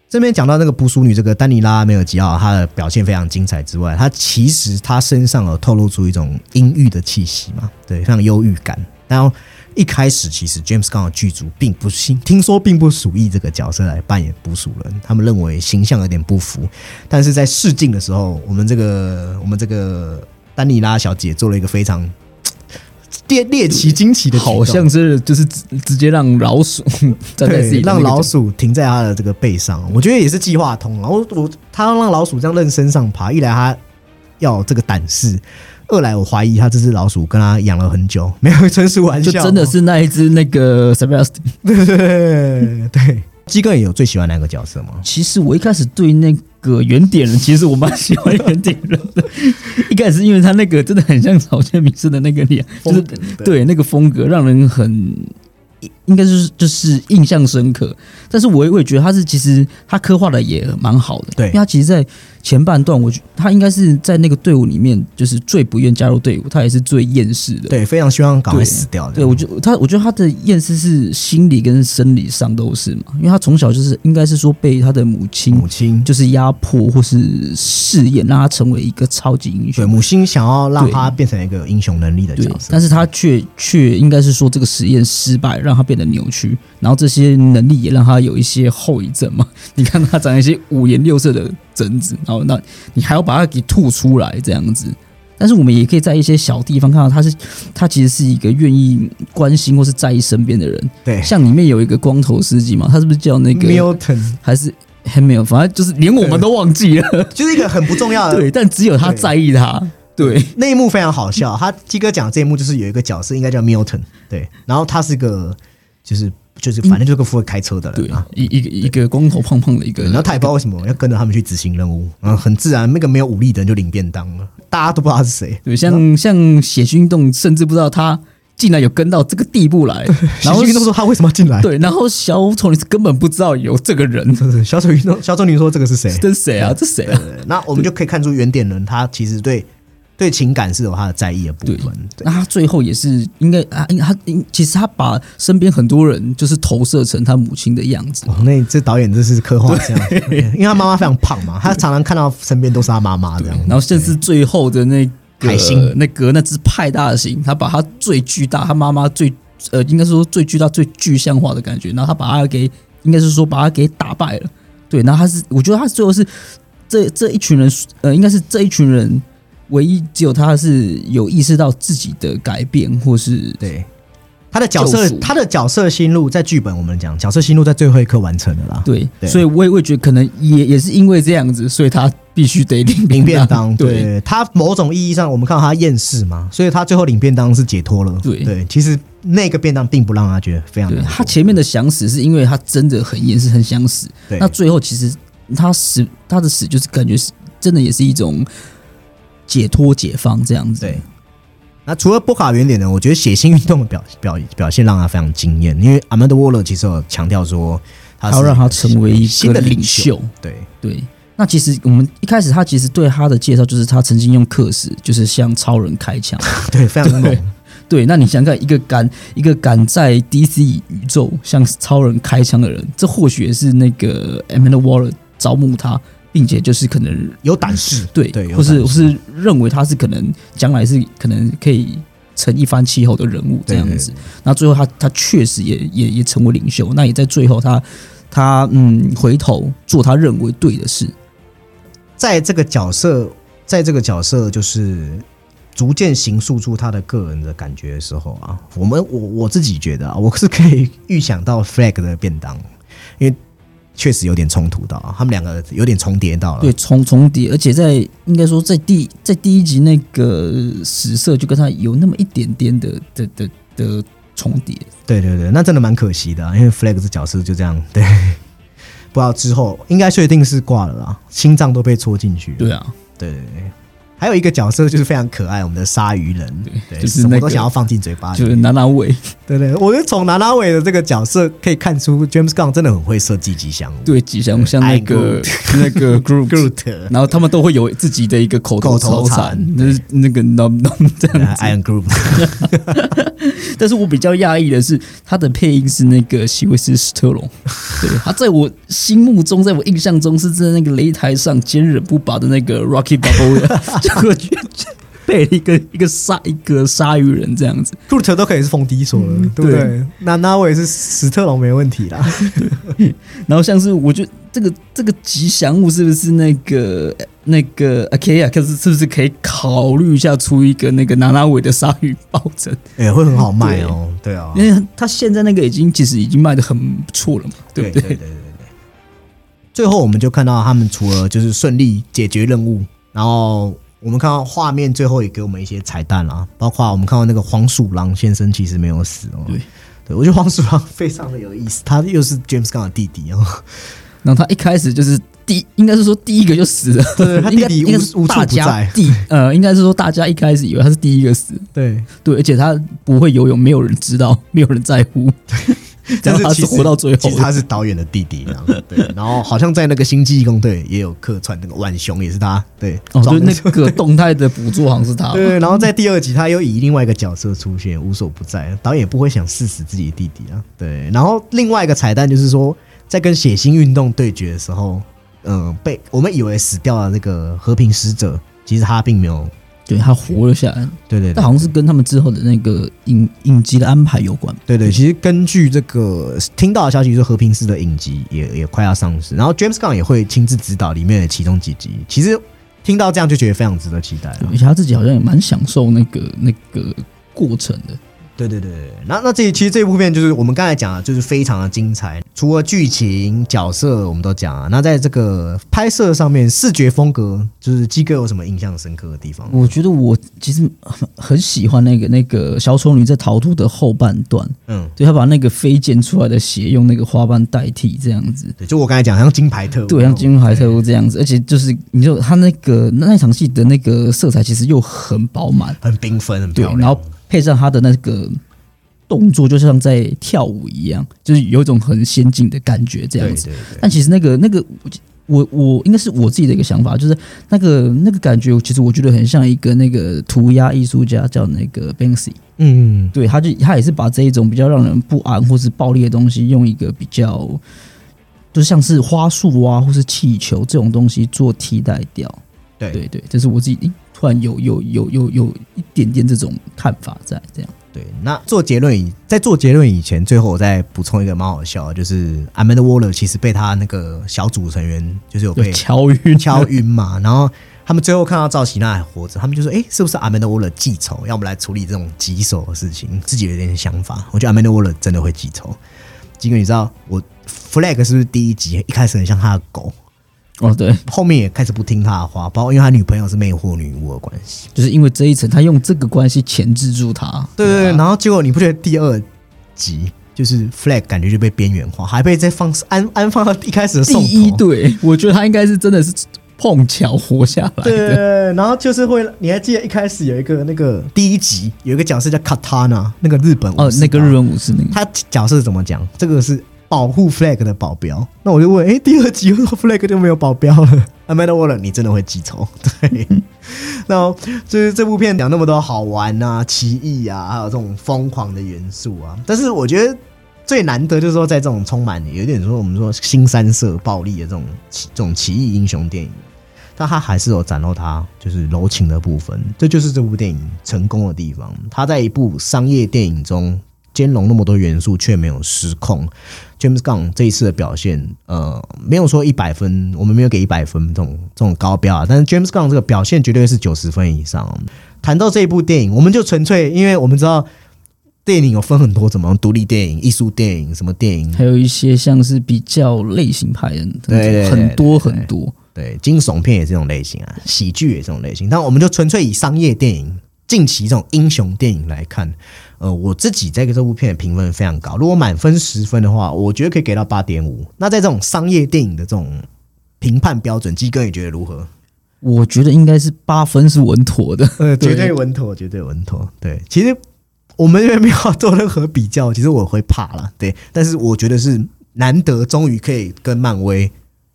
这边讲到那个捕鼠女，这个丹尼拉梅尔吉奥，她的表现非常精彩之外，她其实她身上有透露出一种阴郁的气息嘛，对，非常忧郁感。然后一开始其实 James gun 的剧组并不信，听说并不属意这个角色来扮演捕鼠人，他们认为形象有点不符。但是在试镜的时候，我们这个我们这个丹尼拉小姐做了一个非常猎猎奇惊奇的，好像是就是直直接让老鼠 站在自己对，让的那个角老鼠停在他的这个背上，我觉得也是计划通然后我他要让老鼠这样任身上爬，一来他要有这个胆识，二来我怀疑他这只老鼠跟他养了很久，没有纯属玩笑，就真的是那一只那个 Sebastian。对对对对。鸡哥也有最喜欢哪个角色吗？其实我一开始对那个原点人，其实我蛮喜欢原点人的。一开始因为他那个真的很像草间弥生的那个脸，就是对那个风格让人很应该就是就是印象深刻。但是我也会觉得他是其实他刻画的也蛮好的，对因为他其实，在前半段，我觉他应该是在那个队伍里面就是最不愿加入队伍，他也是最厌世的。对，非常希望赶快死掉的。对，我觉得他，我觉得他的厌世是心理跟生理上都是嘛，因为他从小就是应该是说被他的母亲母亲就是压迫或是试验，让他成为一个超级英雄对雄。母亲想要让他变成一个有英雄能力的对角，色，但是他却却应该是说这个实验失败，让他变得扭曲，然后这些能力也让他有一些后遗症嘛。你看他长一些五颜六色的疹子，然后那你还要把它给吐出来这样子。但是我们也可以在一些小地方看到，他是他其实是一个愿意关心或是在意身边的人。对像里面有一个光头司机嘛，他是不是叫那个 Milton 还是 Hamil？反正就是连我们都忘记了。就是一个很不重要的 对，但只有他在意他。对，那一幕非常好笑，他鸡哥讲这一幕就是有一个角色应该叫 Milton，对，然后他是个就是就是反正就是个负责开车的人啊，，一一个一个光头胖胖的一个人，然后他也不知道为什么要跟着他们去执行任务，然后很自然那个没有武力的人就领便当了，大家都不知道他是谁，对，像像血腥运动，甚至不知道他竟然有跟到这个地步来，然后运动说他为什么要进来？对，然后小丑你是根本不知道有这个人，是是小丑运动，小丑女说这个是谁？这是谁啊？这谁啊？那我们就可以看出原点人他其实对对情感是有他的在意的部对。分，那他最后也是应该啊，应他应其实他把身边很多人就是投射成他母亲的样子，哦，那这导演这是刻画这样，因为他妈妈非常胖嘛，他常常看到身边都是他妈妈这样，然后甚至最后的那个海星。那个那只派大星，他把他最巨大，他妈妈最呃，应该说最巨大、最具象化的感觉，然后他把他给，应该是说把他给打败了。对，然后他是，我觉得他最后是这这一群人，呃，应该是这一群人唯一只有他是有意识到自己的改变，或是对，他的角色他的角色心路在剧本我们讲角色心路在最后一刻完成的啦。对，对。所以我也会觉得可能也也是因为这样子，所以他必须得领领便当，对。对。他某种意义上，我们看到他厌世嘛，所以他最后领便当是解脱了。对。对，其实那个便当并不让他觉得非常难过。对他前面的想死是因为他真的很厌世很想死，那最后其实他死他的死就是感觉是真的也是一种解脱解放这样子。对，那除了波卡原点呢，我觉得血腥运动的表表表现让他非常惊艳，因为阿曼德沃勒其实有强调说他要让他成为一新的个领袖。对对，那其实我们一开始他其实对他的介绍就是他曾经用克死，就是向超人开枪。对，非常猛对。对，那你想想看，一个敢一个敢在 DC 宇宙向超人开枪的人，这或许也是那个 Amanda Waller 招募他，并且就是可能有胆识，对，对，或是或是认为他是可能将来是可能可以成一番气候的人物这样子。那最后他他确实也也也成为领袖，那也在最后他他嗯回头做他认为对的事。在这个角色，在这个角色就是逐渐形塑出他的个人的感觉的时候啊，我们我我自己觉得啊，我是可以预想到 Flag 的便当，因为确实有点冲突到，他们两个有点重叠到了。对，重重叠，而且在应该说在第在第一集那个史色就跟他有那么一点点的的的的重叠。对对对，那真的蛮可惜的、啊，因为 Flag 这角色就这样对。不知道之后应该确定是挂了啦，心脏都被戳进去了。对啊，对对对。还有一个角色就是非常可爱，我们的鲨鱼人，对，就是什么那个都想要放进嘴巴里。就是拿拿尾，对对，我觉得从拿拿尾的这个角色可以看出，James Gunn 真的很会设计吉祥物。对，吉祥物像那个 那个 Groot，Groot，然后他们都会有自己的一个口头口头禅禅，那是那个 nom nom 这样子。Iron Groot，但是我比较讶异的是，他的配音是那个希维斯史特龙，对他在我心目中，在我印象中是在那个擂台上坚韧不拔的那个 Rocky Balboa，结果却配了一个一个鲨一个鲨鱼人这样子。Groot 都可以是冯迪所了，对不对？那那我也是史特龙没问题啦。然后像是我觉得这个这个吉祥物是不是那个那个 OK 啊？可是是不是可以考虑一下出一个那个娜娜尾的鲨鱼抱枕？也会很好卖哦，对啊，因为他现在那个已经其实已经卖的很不错了嘛，对不对？对对对对对。最后我们就看到他们除了就是顺利解决任务，然后我们看到画面最后也给我们一些彩蛋啦，包括我们看到那个黄鼠狼先生其实没有死哦。对，对我觉得黄鼠狼非常的有意思，他又是 James Gunn 的弟弟哦。然后他一开始就是第，应该是说第一个就死了，对他应该弟弟无应该是无处大家不在。第呃，应该是说大家一开始以为他是第一个死，对，对，而且他不会游泳，没有人知道，没有人在乎，然后他是 但是其实活到最后其实他是导演的弟弟。然后好像在那个星际义工队也有客串，那个浣熊也是他，对，就那个 动态的辅助好像是他，对，然后在第二集，他又以另外一个角色出现，无所不在。导演不会想试死自己的弟弟啊。对，然后另外一个彩蛋就是说，在跟血腥运动对决的时候，嗯、被我们以为死掉了那个和平使者，其实他并没有。对他活了下来，对对对但好像是跟他们之后的那个影影集的安排有关。对对，其实根据这个听到的消息，说和平式的影集也也快要上市，然后 James Gunn 也会亲自指导里面的其中几集。其实听到这样就觉得非常值得期待了。而且他自己好像也蛮享受那个那个过程的。对对对对，那那这其实这部片就是我们刚才讲的，就是非常的精彩。除了剧情、角色我们都讲啊，那在这个拍摄上面，视觉风格，就是鸡哥有什么印象深刻的地方？我觉得我其实很很喜欢那个那个小丑女在逃脱的后半段，嗯，对她把那个飞溅出来的血用那个花瓣代替，这样子，对，就我刚才讲，像金牌特务，对，像金牌特务这样子，而且就是你就他那个那那场戏的那个色彩其实又很饱满，很缤纷，很对漂，亮。然后配上他的那个动作，就像在跳舞一样，就是有一种很先进的感觉这样子。但其实那个那个，我我应该是我自己的一个想法，就是那个那个感觉，其实我觉得很像一个那个涂鸦艺术家叫那个 Banksy，嗯，对，他就他也是把这一种比较让人不安或是暴力的东西，用一个比较就像是花束啊或是气球这种东西做替代掉。对对对，这是我自己诶突然有有有有有一点点这种看法在这样。对。那做结论以在做结论以前，最后我再补充一个蛮好笑的，就是 Amanda Waller 其实被他那个小组成员就是有被敲晕敲晕嘛，然后他们最后看到赵喜娜还活着，他们就说：“哎、是不是阿曼达沃勒记仇，要我们来处理这种棘手的事情？”自己有点想法，我觉得阿曼达沃勒真的会记仇。金哥，你知道我 Flag 是不是第一集一开始很像他的狗，哦，对，后面也开始不听他的话，包括因为他女朋友是魅惑女巫的关系。就是因为这一层，他用这个关系钳制住他。对对对，啊然后结果你不觉得第二集就是 Flag 感觉就被边缘化，还被再放安安放到一开始的第送头一对，我觉得他应该是真的是碰巧活下来。对，然后就是会，你还记得一开始有一个那个第一集有一个角色叫 Katana，那个日本，哦那个日本武士那个，他角色怎么讲？这个是保护 Flag 的保镖。那我就问，哎，第二集为什么 Flag 就没有保镖了？Amanda Waller，你真的会记仇？对。然后就是这部片讲那么多好玩啊、奇异啊，还有这种疯狂的元素啊，但是我觉得。最难得就是说，在这种充满有点说我们说新三色暴力的这种奇这种奇异英雄电影，但它还是有展露它就是柔情的部分，这就是这部电影成功的地方。它在一部商业电影中兼容那么多元素，却没有失控。James Gunn 这一次的表现，呃，没有说一百分，我们没有给一百分这种这种高标啊，但是 James Gunn 这个表现绝对是九十分以上。谈到这一部电影，我们就纯粹因为我们知道。电影有分很多，怎么独立电影、艺术电影、什么电影，还有一些像是比较类型派的，对很多很多。对，惊悚片也是这种类型啊，喜剧也是这种类型。但我们就纯粹以商业电影、近期这种英雄电影来看，呃，我自己在这部片的评分非常高，如果满分十分的话，我觉得可以给到八点五。那在这种商业电影的这种评判标准，基哥你觉得如何？我觉得应该是八分是稳妥的，呃，绝对稳妥，绝对稳妥。对，其实我们因为没有做任何比较，其实我会怕了，对。但是我觉得是难得，终于可以跟漫威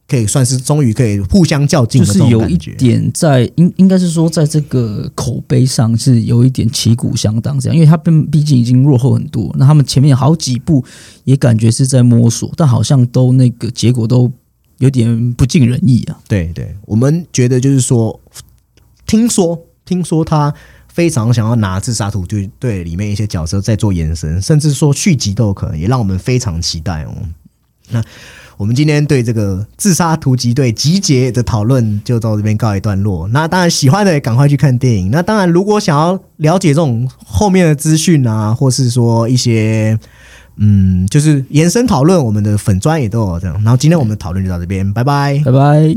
可以算是终于可以互相较劲就是有一。点在应应该是说，在这个口碑上是有一点旗鼓相当这样，因为他们毕竟已经落后很多，那他们前面好几部也感觉是在摸索，但好像都那个结果都有点不尽人意啊。对对，我们觉得就是说，听说听说他非常想要拿自杀突击队里面一些角色在做延伸，甚至说续集都有可能，也让我们非常期待哦。那我们今天对这个自杀突击队集结的讨论就到这边告一段落。那当然喜欢的也赶快去看电影。那当然，如果想要了解这种后面的资讯啊，或是说一些嗯，就是延伸讨论，我们的粉砖也都有这样。然后今天我们的讨论就到这边，拜拜。拜拜。